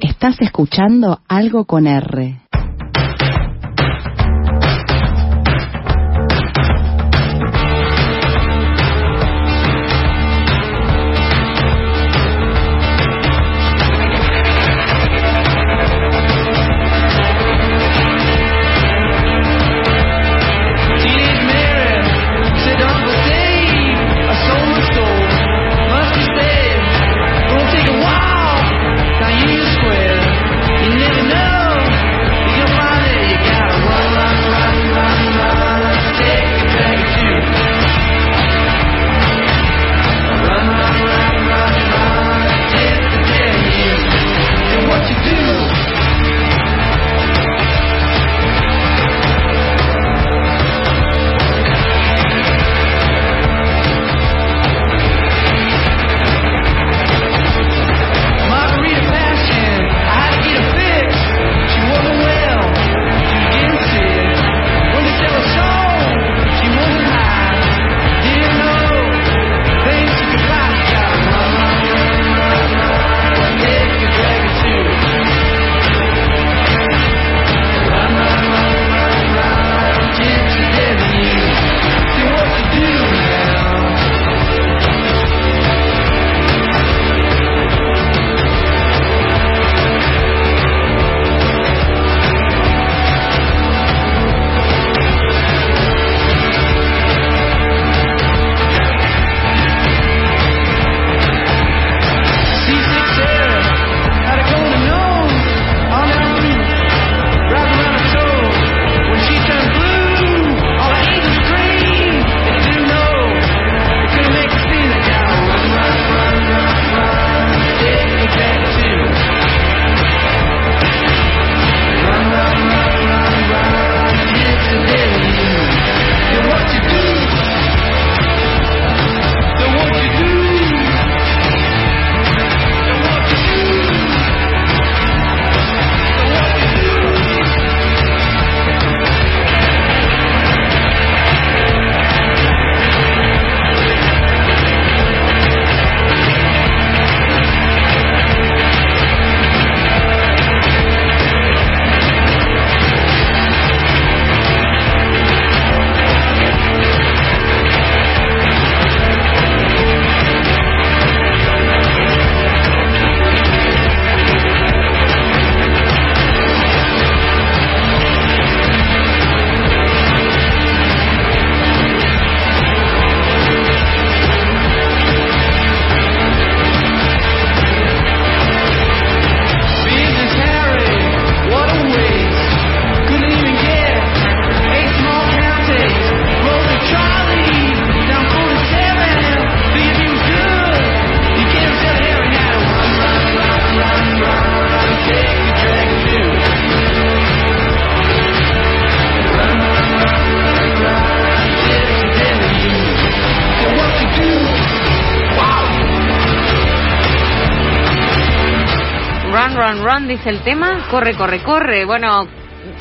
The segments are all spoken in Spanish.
Estás escuchando algo con R. Dice el tema. Corre, corre, corre. Bueno,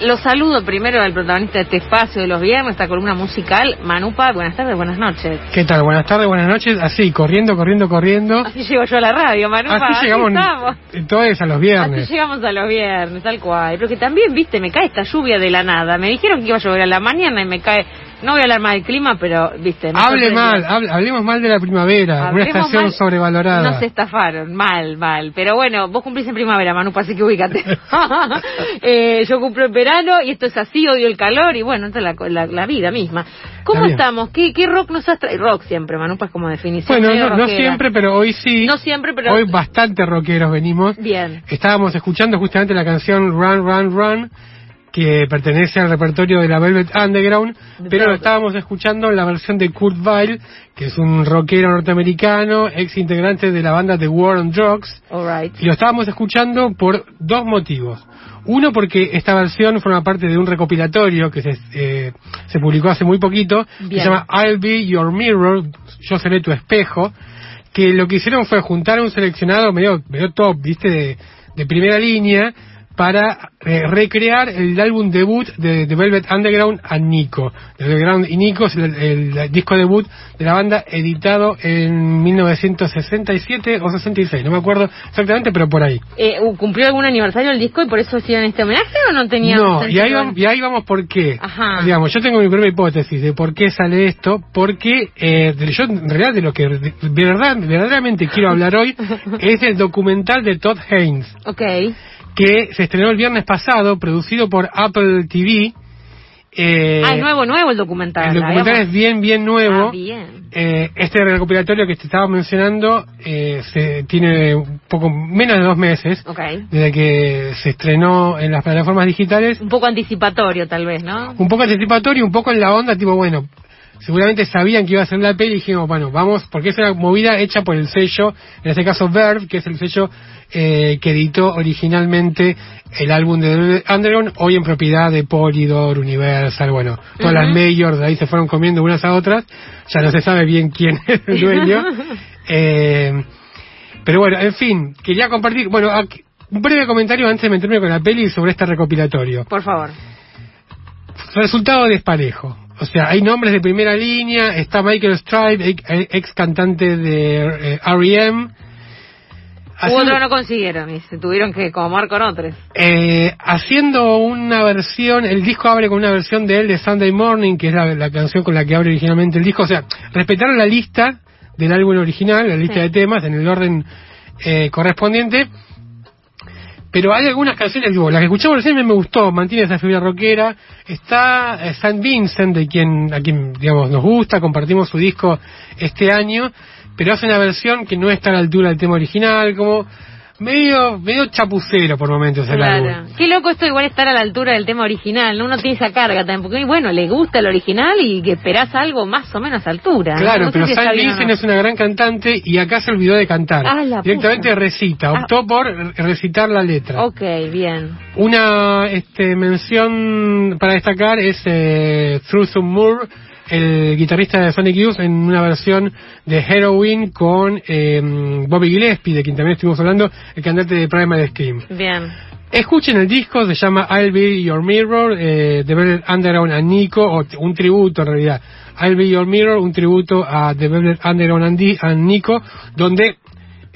lo saludo primero al protagonista de este espacio de los viernes, esta columna musical. Manupa, buenas tardes, buenas noches. ¿Qué tal? Buenas tardes, buenas noches. Así, corriendo, corriendo, corriendo. Así llego yo a la radio, Manupa. Así llegamos estamos. todos a los viernes. Así llegamos a los viernes, tal cual. Pero que también, viste, me cae esta lluvia de la nada. Me dijeron que iba a llover a la mañana y me cae. No voy a hablar más del clima, pero, viste. Hable mal, hable- hablemos mal de la primavera, una estación mal. sobrevalorada. Nos estafaron, mal, mal. Pero bueno, vos cumplís en primavera, Manupa, así que ubícate. Eh, yo cumplo en verano y esto es así, odio el calor y bueno, esta es la, la- la vida misma. ¿Cómo estamos? ¿Qué, ¿Qué rock nos has traído? Rock siempre, Manupa es como definición. Bueno, no, no siempre, pero hoy sí. No siempre, pero- Hoy bastante rockeros venimos. Bien. Estábamos escuchando justamente la canción Run, Run, Run, que pertenece al repertorio de la Velvet Underground, pero lo estábamos escuchando en la versión de Kurt Weill, que es un rockero norteamericano, ex integrante de la banda The War on Drugs, y lo estábamos escuchando por dos motivos. Uno, porque esta versión forma parte de un recopilatorio que se, eh, se publicó hace muy poquito, que se llama I'll Be Your Mirror, Yo seré tu espejo, que lo que hicieron fue juntar un seleccionado medio, medio top, viste, de, de primera línea, para eh, recrear el álbum debut de, de Velvet Underground a Nico. The Underground y Nico es el, el disco debut de la banda editado en 1967 o 66, no me acuerdo exactamente, pero por ahí. Eh, ¿Cumplió algún aniversario el disco y por eso hicieron este homenaje o no tenía No, y ahí, vamos, y ahí vamos por qué. Ajá. Digamos, yo tengo mi propia hipótesis de por qué sale esto, porque eh, yo en realidad de lo que de, verdad, verdaderamente quiero hablar hoy es el documental de Todd Haynes, Ok. Que se estrenó el viernes pasado, producido por Apple TV. Eh, ah, es nuevo, nuevo el documental. el documental es bien, bien nuevo. Ah, bien. Eh, este recopilatorio que te estaba mencionando eh, se tiene un poco menos de dos meses desde que se estrenó en las plataformas digitales Un poco anticipatorio, tal vez, ¿no? un poco anticipatorio, un poco en la onda, tipo, bueno, seguramente sabían que iba a ser la peli y dijimos, bueno, vamos, porque es una movida hecha por el sello, en este caso Verve, que es el sello eh, que editó originalmente el álbum de Underground, hoy en propiedad de Polydor, Universal, bueno, todas las majors de ahí se fueron comiendo unas a otras, ya no se sabe bien quién es el dueño. Eh, pero bueno, en fin, quería compartir, bueno, aquí- un breve comentario antes de meterme con la peli sobre este recopilatorio Por favor. resultado desparejo. O sea, hay nombres de primera línea, está Michael Stripe, ex, ex cantante de eh, R.E.M. Haciendo, otro no consiguieron y se tuvieron que comar con otros. eh, haciendo una versión, el disco abre con una versión de él de Sunday Morning, que es la, la canción con la que abre originalmente el disco. O sea, respetaron la lista del álbum original, la lista Sí. de temas, en el orden eh, correspondiente. Pero hay algunas canciones, digo, las que escuchamos recién me, gustó, mantiene esa fibra rockera. Está eh, St. Vincent, de quien, a quien, digamos, nos gusta, compartimos su disco este año, pero hace una versión que no está a la altura del tema original, como medio, medio chapucero por momentos el álbum. Claro. Qué loco esto igual estar a la altura del tema original, ¿no? Uno tiene esa carga también, porque bueno, le gusta el original y que esperás algo más o menos a altura. Claro, No pero si no. es una gran cantante y acá se olvidó de cantar. Ah, Directamente puta. recita, Ah. optó por recitar la letra. Ok, bien. Una este, mención para destacar es eh, Truth Moore, el guitarrista de Sonic Youth, en una versión de Heroin con eh, Bobby Gillespie, de quien también estuvimos hablando, el cantante de Primal Scream. Bien. Escuchen el disco, se llama I'll Be Your Mirror, eh, de Velvet Underground a Nico, o un tributo en realidad. I'll Be Your Mirror, un tributo a The Velvet Underground and, Di- and Nico, donde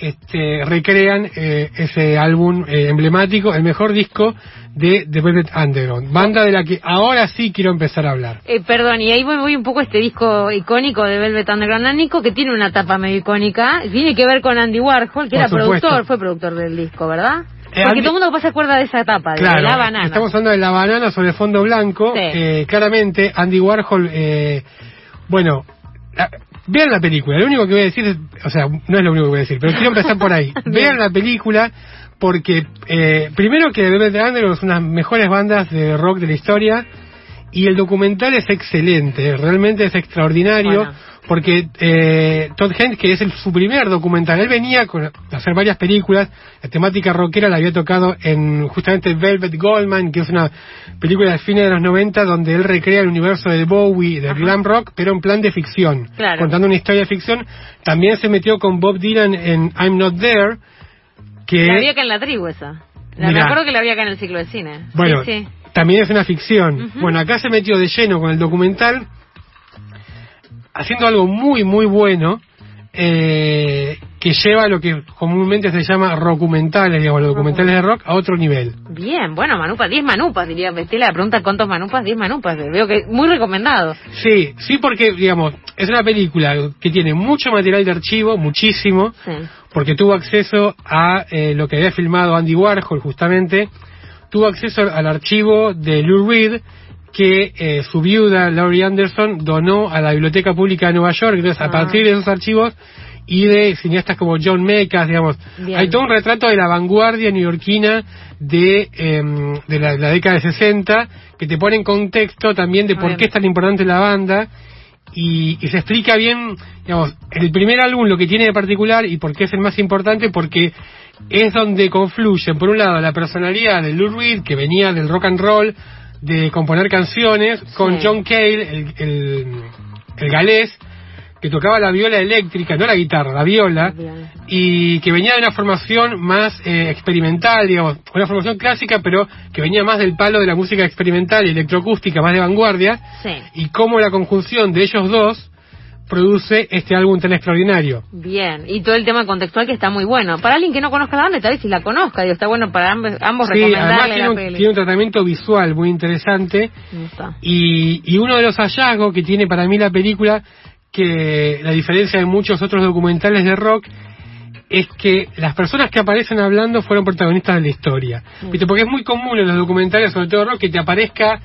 este, recrean eh, ese álbum eh, emblemático, el mejor disco de The Velvet Underground, banda de la que ahora sí quiero empezar a hablar. Eh, perdón, y ahí voy, voy un poco a este disco icónico de Velvet Underground Nico, que tiene una tapa medio icónica, tiene que ver con Andy Warhol, que Por era supuesto. productor, fue productor del disco, ¿verdad? Eh, Porque Andy- todo el mundo se acuerda de esa tapa, de la banana. estamos hablando de la banana sobre fondo blanco. Sí. Eh, claramente, Andy Warhol, eh, bueno, la- vean la película. Lo único que voy a decir es, o sea, no es lo único que voy a decir, pero quiero empezar por ahí. vean la película porque, eh, primero que Velvet Underground es una de las mejores bandas de rock de la historia y el documental es excelente, realmente es extraordinario. Bueno. Porque eh, Todd Haynes, que es el- su primer documental, él venía con, a hacer varias películas, la temática rockera la había tocado en justamente Velvet Goldman, que es una película de fines de los 90 donde él recrea el universo de Bowie, del glam rock, pero en plan de ficción, Claro. contando una historia de ficción. También se metió con Bob Dylan en I'm Not There, que... La había acá en la tribu esa. La, me acuerdo que la había acá en el ciclo de cine. Bueno, Sí, sí. También es una ficción. Bueno, acá se metió de lleno con el documental, haciendo algo muy, muy bueno, eh, que lleva lo que comúnmente se llama rockumentales, digamos, los documentales de rock a otro nivel. Bien, bueno, Manupas, 10 Manupas, diría. Estela la pregunta cuántos Manupas, 10 Manupas. Veo que muy recomendado. Sí, sí, porque, digamos, es una película que tiene mucho material de archivo, muchísimo, Sí. porque tuvo acceso a eh, lo que había filmado Andy Warhol justamente, tuvo acceso al archivo de Lou Reed que eh, su viuda Laurie Anderson donó a la Biblioteca Pública de Nueva York, entonces a Ah. partir de esos archivos y de cineastas como John Mecas, digamos, Bien. hay todo un retrato de la vanguardia neoyorquina de, em, de la, la década de 60 que te pone en contexto también de por bien. qué es tan importante la banda y, y se explica bien, digamos, el primer álbum lo que tiene de particular y por qué es el más importante, porque es donde confluyen, por un lado, la personalidad de Lou Reed, que venía del rock and roll, de componer canciones, con Sí. John Cale, el, el, el galés, que tocaba la viola eléctrica, no la guitarra, la viola, Bien. y que venía de una formación más eh, experimental, digamos, una formación clásica, pero que venía más del palo de la música experimental y electroacústica, más de vanguardia, Sí. y cómo la conjunción de ellos dos produce este álbum tan extraordinario. Bien, y todo el tema contextual que está muy bueno. Para alguien que no conozca la banda, tal vez si la conozca, digo, está bueno para ambos, ambos Sí, además recomendarle tiene la un, peli. tiene un tratamiento visual muy interesante y, y uno de los hallazgos que tiene para mí la película, que la diferencia de muchos otros documentales de rock, es que las personas que aparecen hablando fueron protagonistas de la historia. ¿Viste? Porque es muy común en los documentales, sobre todo rock, que te aparezca,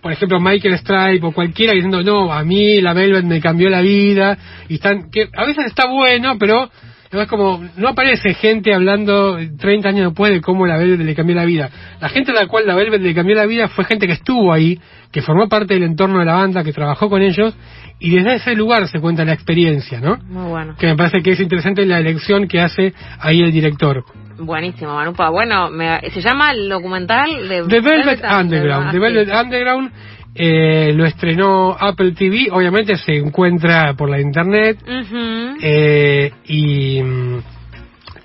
por ejemplo, Michael Stripe o cualquiera diciendo, no, a mí la Velvet me cambió la vida. Y están, que a veces está bueno, pero no es como, no aparece gente hablando 30 años después de cómo la Velvet le cambió la vida. La gente a la cual la Velvet le cambió la vida fue gente que estuvo ahí, que formó parte del entorno de la banda, que trabajó con ellos, y desde ese lugar se cuenta la experiencia, ¿no? Muy bueno. que me parece que es interesante la elección que hace ahí el director. Buenísimo, Manupa. Bueno, me- se llama el documental de The Velvet Underground. The Velvet. Underground eh, lo estrenó Apple TV, obviamente se encuentra por la internet eh, y mm,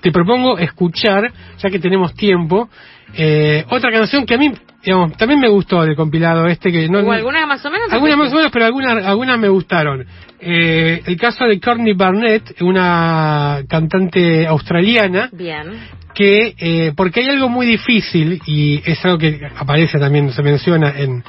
te propongo escuchar, ya que tenemos tiempo, eh, otra canción que a mí digamos, también me gustó del compilado este que no ¿O alguna más o menos? Algunas más o menos, pero algunas, algunas me gustaron. Eh, el caso de Courtney Barnett, una cantante australiana, Bien. que, eh, porque hay algo muy difícil, y es algo que aparece también, se menciona en,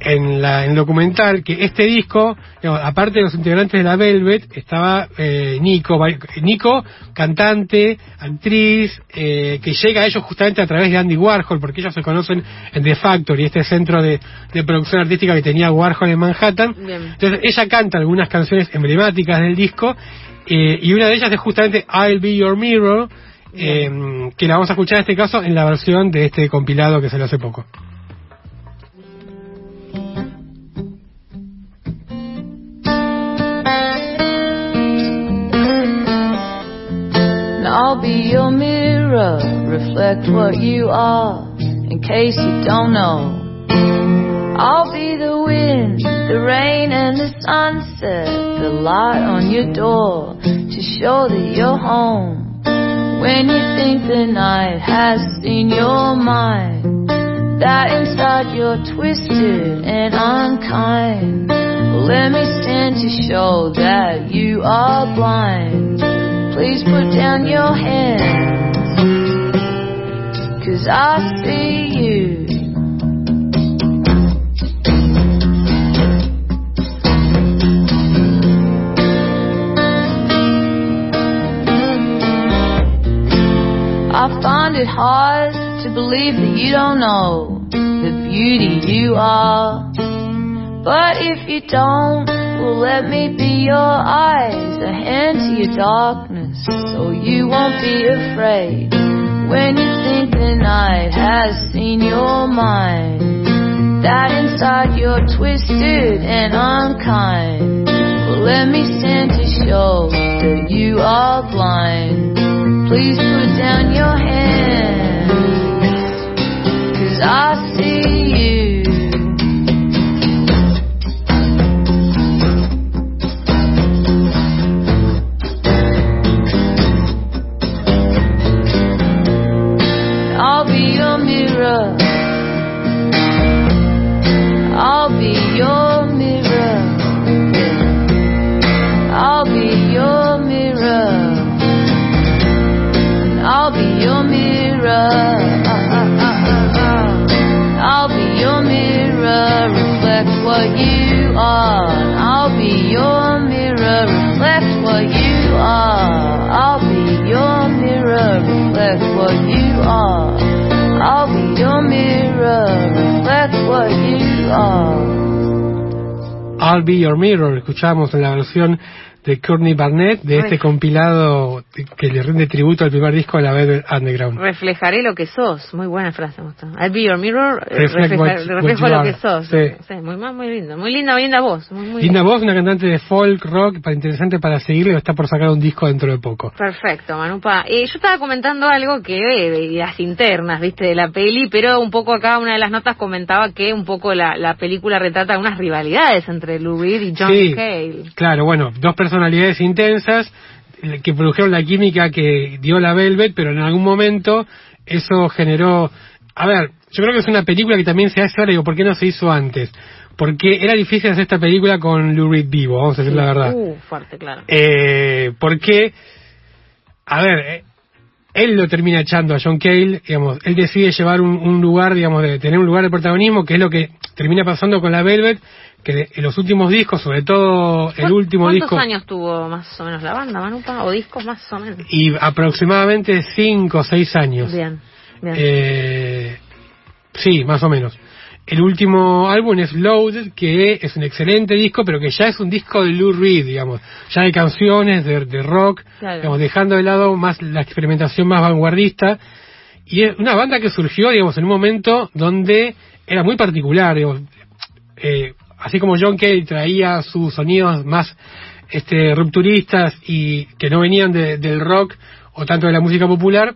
en, la, en el documental, que este disco, digamos, aparte de los integrantes de la Velvet, estaba eh, Nico, Nico, cantante, actriz, eh, que llega a ellos justamente a través de Andy Warhol, porque ellos se conocen en The Factory, este centro de, de producción artística que tenía Warhol en Manhattan. Bien. Entonces ella canta algunas canciones emblemáticas del disco eh, y una de ellas es justamente I'll Be Your Mirror, eh, que la vamos a escuchar en este caso en la versión de este compilado que salió hace poco. I'll be your mirror, reflect what you are, in case you don't know. I'll be the wind, the rain, and the sunset, the light on your door to show that you're home. When you think the night has seen your mind, that inside you're twisted and unkind. Let me stand to show that you are blind. Please put down your hands, cause I see you. I find it hard to believe that you don't know the beauty you are. But if you don't, well, let me be your eyes, a hand to your darkness, so you won't be afraid. When you think the night has seen your mind, that inside you're twisted and unkind. Well, let me stand to show that you are blind. Please put down your hands, cause I see I'll Be Your Mirror, escuchamos la versión de Courtney Barnett, de este Ay. compilado que le rinde tributo al primer disco de la Velvet Underground. Reflejaré lo que sos. Muy buena frase, me gustó. I'll be your mirror. eh, Reflect refleja- what- reflejo what lo que sos. Sí. muy, muy, muy lindo. Muy linda, muy linda voz. Muy, muy Linda voz, una cantante de folk, rock, para interesante para seguirle, está por sacar un disco dentro de poco. Perfecto, Manupa. Eh, yo estaba comentando algo que de las internas, viste, de la peli, pero un poco acá una de las notas comentaba que un poco la, la película retrata unas rivalidades entre Lou Reed y John Sí. Cale. Claro, bueno, dos personalidades intensas que produjeron la química que dio la Velvet, pero en algún momento eso generó... A ver, yo creo que es una película que también se hace ahora, digo, ¿por qué no se hizo antes? Porque era difícil hacer esta película con Lou Reed vivo, vamos a decir la verdad. Uh, fuerte, claro. Eh, porque, a ver, eh, él lo termina echando a John Cale, digamos, él decide llevar un, un lugar, digamos, de tener un lugar de protagonismo, que es lo que termina pasando con la Velvet, que de- en los últimos discos, sobre todo el ¿Cu- último ¿Cuántos disco, años tuvo más o menos la banda, Manupa? ¿O discos más o menos? y aproximadamente cinco o seis años. Bien, bien. Eh, sí, más o menos. El último álbum es Loaded, que es un excelente disco, pero que ya es un disco de Lou Reed, digamos. Ya hay canciones de, de rock, Claro. digamos, dejando de lado más la experimentación más vanguardista. Y es una banda que surgió, digamos, en un momento donde era muy particular, digamos. Eh, así como John Cale traía sus sonidos más este, rupturistas y que no venían de- del rock o tanto de la música popular,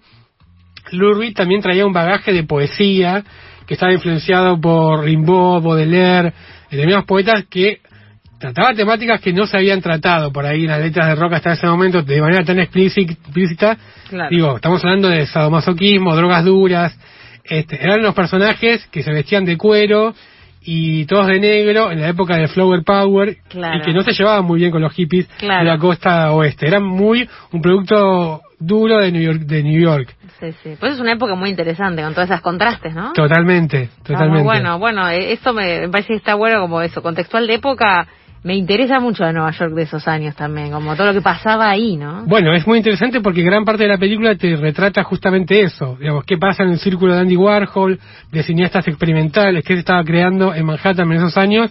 Lou Reed también traía un bagaje de poesía que estaba influenciado por Rimbaud, Baudelaire, determinados poetas que trataban temáticas que no se habían tratado por ahí en las letras de rock hasta ese momento de manera tan explícit- explícita. Claro. Digo, estamos hablando de sadomasoquismo, drogas duras. Este, eran los personajes que se vestían de cuero y todos de negro en la época del Flower Power Claro. y que no se llevaban muy bien con los hippies Claro. de la costa oeste. Eran muy un producto duro de New York. De New York. Sí, sí. Pues es una época muy interesante con todos esos contrastes, ¿no? Totalmente, Está totalmente. muy bueno, bueno, eh, esto me, me parece que está bueno como eso, contextual de época. Me interesa mucho de Nueva York de esos años también, como todo lo que pasaba ahí, ¿no? Bueno, es muy interesante porque gran parte de la película te retrata justamente eso, digamos, qué pasa en el círculo de Andy Warhol, de cineastas experimentales, qué se estaba creando en Manhattan en esos años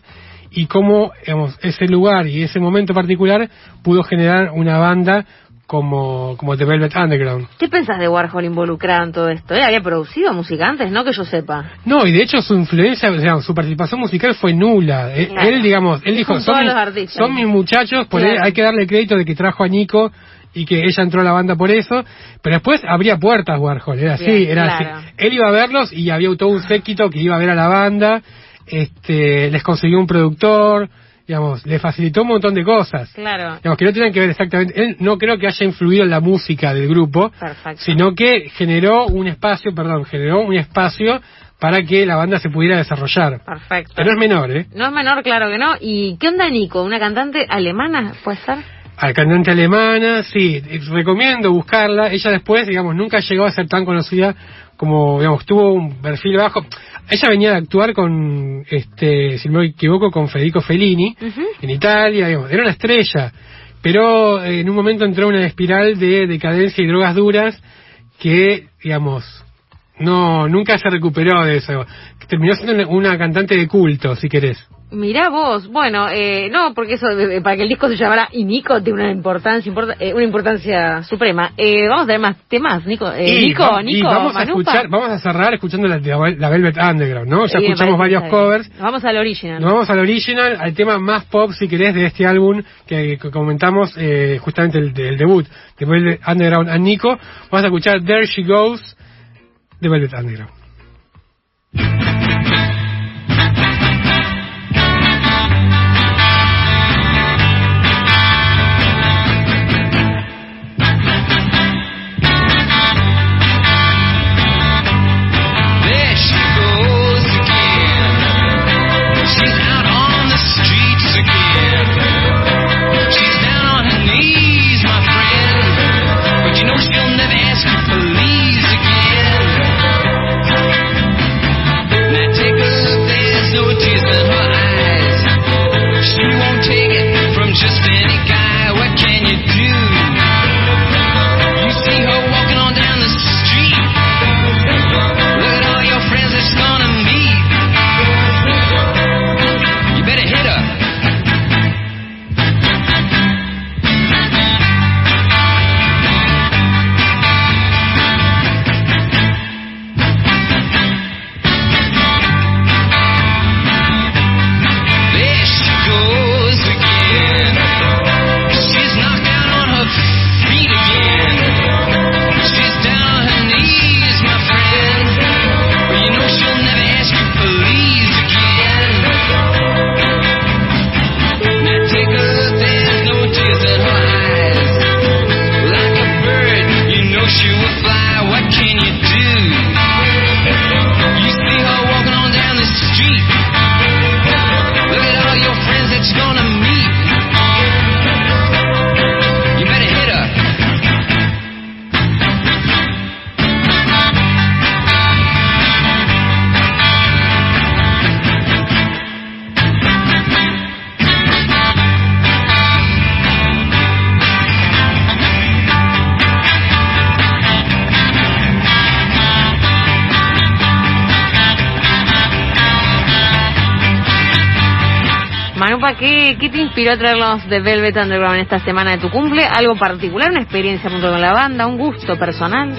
y cómo, digamos, ese lugar y ese momento particular pudo generar una banda como, como The Velvet Underground. ¿Qué pensás de Warhol involucrado en todo esto? Él había producido música antes, no que yo sepa. No, y de hecho su influencia, o sea, su participación musical fue nula. Eh, Claro. Él, digamos, él dijo, son mis, son mis muchachos, por Claro. él hay que darle crédito de que trajo a Nico y que ella entró a la banda por eso, pero después abría puertas Warhol, era así, Bien, era claro. así. Él iba a verlos y había todo un séquito que iba a ver a la banda, este, les consiguió un productor, digamos, le facilitó un montón de cosas. Claro. Digamos, que no tenían que ver exactamente, él no creo que haya influido en la música del grupo, Perfecto. sino que generó un espacio, perdón, generó un espacio para que la banda se pudiera desarrollar. Perfecto. Que no es menor, ¿eh? No es menor, claro que no. ¿Y qué onda Nico? ¿Una cantante alemana, puede ser? Al cantante alemana, sí, recomiendo buscarla. Ella después, digamos, nunca llegó a ser tan conocida como, digamos, tuvo un perfil bajo. Ella venía de actuar con, este, si no me equivoco, con Federico Fellini en Italia, digamos, era una estrella. Pero eh, en un momento entró en una espiral de decadencia y drogas duras que, digamos, no, nunca se recuperó de eso. Terminó siendo una- cantante de culto, si querés. Mirá vos, bueno, eh, no, porque eso, eh, para que el disco se llamara Y Nico tiene una importancia, importa- eh, una importancia suprema. Eh, vamos a tener más temas, Nico. Eh, Y Nico, va- y Nico, vamos a escuchar, vamos a cerrar escuchando la, la Velvet Underground, ¿no? Ya escuchamos varios covers. Vamos al original. Nos vamos al original, al tema más pop, si querés, de este álbum que, que comentamos, eh, justamente el, el debut de Velvet Underground a Nico. Vamos a escuchar There She Goes de Velvet Underground. ¿Qué, ¿qué te inspiró a traerlos de Velvet Underground en esta semana de tu cumple? ¿Algo particular? ¿Una experiencia junto con la banda? ¿Un gusto personal?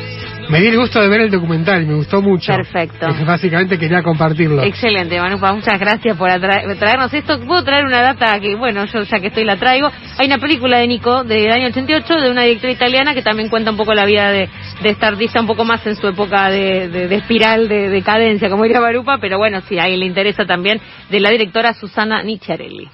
Me di el gusto de ver el documental, me gustó mucho. Perfecto. Entonces, básicamente quería compartirlo. Excelente, Manupa, muchas gracias por atra- traernos esto. Puedo traer una data que, bueno, yo ya que estoy la traigo. Hay una película de Nico del año 88 de una directora italiana que también cuenta un poco la vida de, de esta artista un poco más en su época de, de- de espiral de decadencia, como diría Marupa, pero bueno, si a alguien le interesa también, de la directora Susana Nicciarelli.